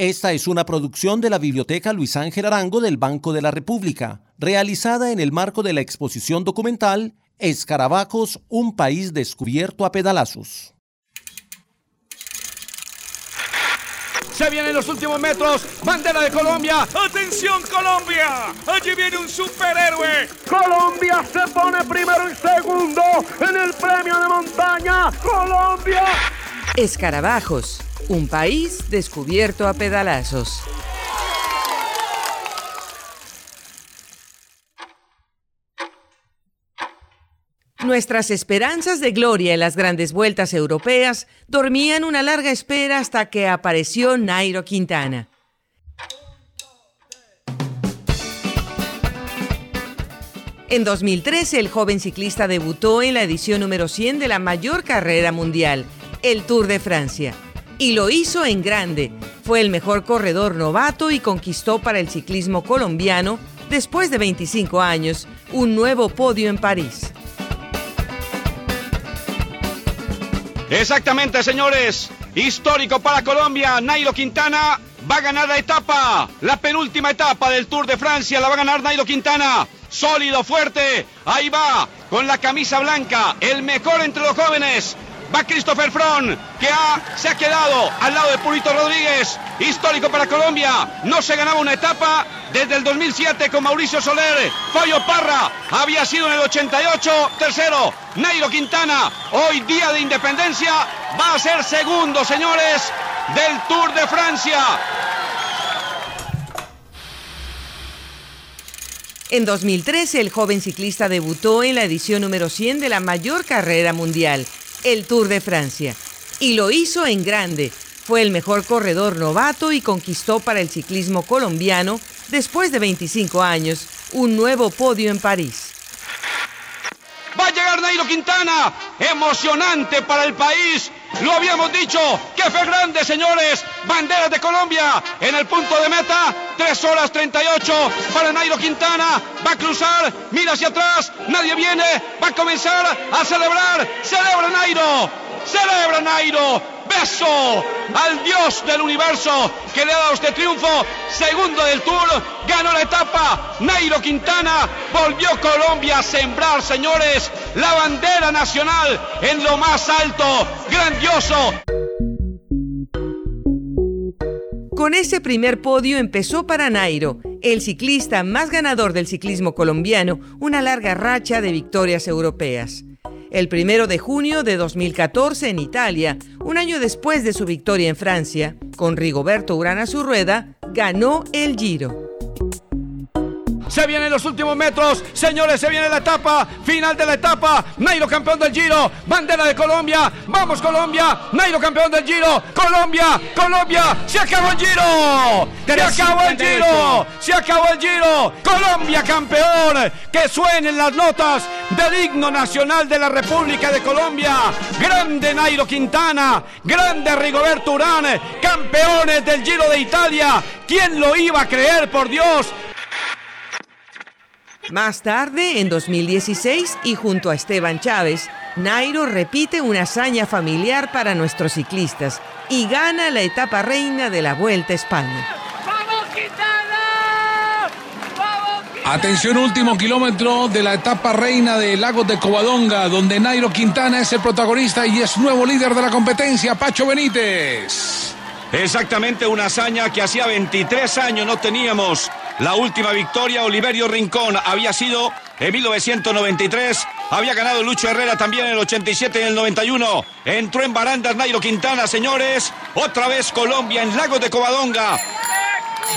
Esta es una producción de la Biblioteca Luis Ángel Arango del Banco de la República, realizada en el marco de la exposición documental Escarabajos, un país descubierto a pedalazos. Se vienen los últimos metros. Bandera de Colombia. ¡Atención, Colombia! Allí viene un superhéroe. Colombia se pone primero y segundo en el premio de montaña. ¡Colombia! Escarabajos, un país descubierto a pedalazos. Nuestras esperanzas de gloria en las grandes vueltas europeas dormían una larga espera hasta que apareció Nairo Quintana. En 2013, el joven ciclista debutó en la edición número 100 de la mayor carrera mundial, el Tour de Francia. Y lo hizo en grande. Fue el mejor corredor novato y conquistó para el ciclismo colombiano, después de 25 años, un nuevo podio en París. Exactamente, señores. Histórico para Colombia. Nairo Quintana va a ganar la etapa. La penúltima etapa del Tour de Francia la va a ganar Nairo Quintana. Sólido, fuerte. Ahí va, con la camisa blanca. El mejor entre los jóvenes. Va Christopher Fron, que se ha quedado al lado de Purito Rodríguez. Histórico para Colombia. No se ganaba una etapa desde el 2007 con Mauricio Soler. Pollo Parra había sido en el 88. Tercero, Nairo Quintana. Hoy día de independencia va a ser segundo, señores, del Tour de Francia. En 2013, el joven ciclista debutó en la edición número 100 de la mayor carrera mundial, el Tour de Francia. Y lo hizo en grande. Fue el mejor corredor novato y conquistó para el ciclismo colombiano, después de 25 años, un nuevo podio en París. Va a llegar Nairo Quintana. Emocionante para el país. Lo habíamos dicho. Que fue grande, señores. Banderas de Colombia en el punto de meta. 3 horas 38 para Nairo Quintana. Va a cruzar. Mira hacia atrás. Nadie viene. Va a comenzar a celebrar. Celebra Nairo. Celebra Nairo beso al Dios del universo que le ha dado este triunfo. Segundo del Tour, ganó la etapa. Nairo Quintana volvió Colombia a sembrar, señores, la bandera nacional en lo más alto. Grandioso. Con ese primer podio empezó para Nairo, el ciclista más ganador del ciclismo colombiano, una larga racha de victorias europeas el primero de junio de 2014 en Italia, un año después de su victoria en Francia, con Rigoberto Urana su rueda, ganó el Giro. Se vienen los últimos metros. Señores, se viene la etapa. Final de la etapa. Nairo campeón del Giro. Bandera de Colombia. Vamos Colombia. Nairo campeón del Giro. Colombia. Colombia. Se acabó el Giro. Se acabó el Giro. Se acabó el Giro. Colombia campeón. Que suenen las notas del himno nacional de la República de Colombia. Grande Nairo Quintana. Grande Rigoberto Urán. Campeones del Giro de Italia. ¿Quién lo iba a creer, por Dios? Más tarde, en 2016, y junto a Esteban Chávez, Nairo repite una hazaña familiar para nuestros ciclistas y gana la etapa reina de la Vuelta a España. Atención, último kilómetro de la etapa reina de Lagos de Covadonga, donde Nairo Quintana es el protagonista y es nuevo líder de la competencia, Pacho Benítez. Exactamente una hazaña que hacía 23 años no teníamos. La última victoria, Oliverio Rincón, había sido en 1993. Había ganado Lucho Herrera también en el 87 y en el 91. Entró en barandas Nairo Quintana, señores. Otra vez Colombia en Lagos de Covadonga.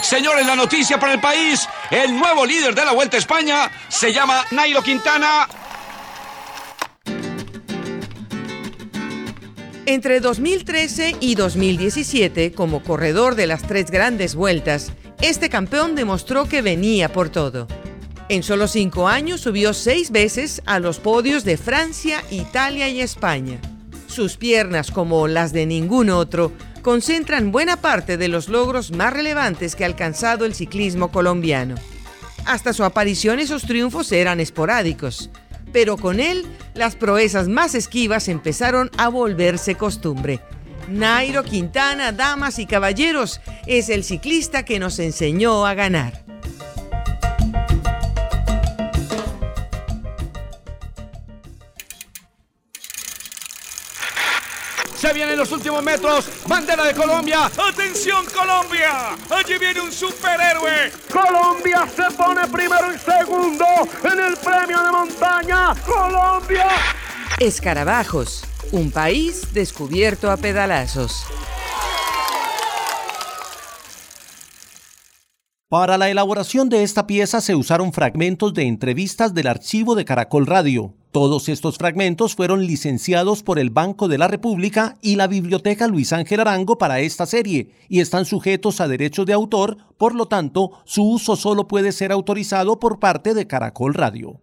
Señores, la noticia para el país. El nuevo líder de la Vuelta a España se llama Nairo Quintana. Entre 2013 y 2017, como corredor de las tres grandes vueltas, este campeón demostró que venía por todo. En solo cinco años subió seis veces a los podios de Francia, Italia y España. Sus piernas, como las de ningún otro, concentran buena parte de los logros más relevantes que ha alcanzado el ciclismo colombiano. Hasta su aparición esos triunfos eran esporádicos, pero con él las proezas más esquivas empezaron a volverse costumbre. Nairo Quintana, damas y caballeros, es el ciclista que nos enseñó a ganar. Se vienen los últimos metros. Bandera de Colombia. ¡Atención Colombia! Allí viene un superhéroe. Colombia se pone primero y segundo en el premio de montaña. Colombia. Escarabajos, un país descubierto a pedalazos. Para la elaboración de esta pieza se usaron fragmentos de entrevistas del archivo de Caracol Radio. Todos estos fragmentos fueron licenciados por el Banco de la República y la Biblioteca Luis Ángel Arango para esta serie y están sujetos a derechos de autor, por lo tanto, su uso solo puede ser autorizado por parte de Caracol Radio.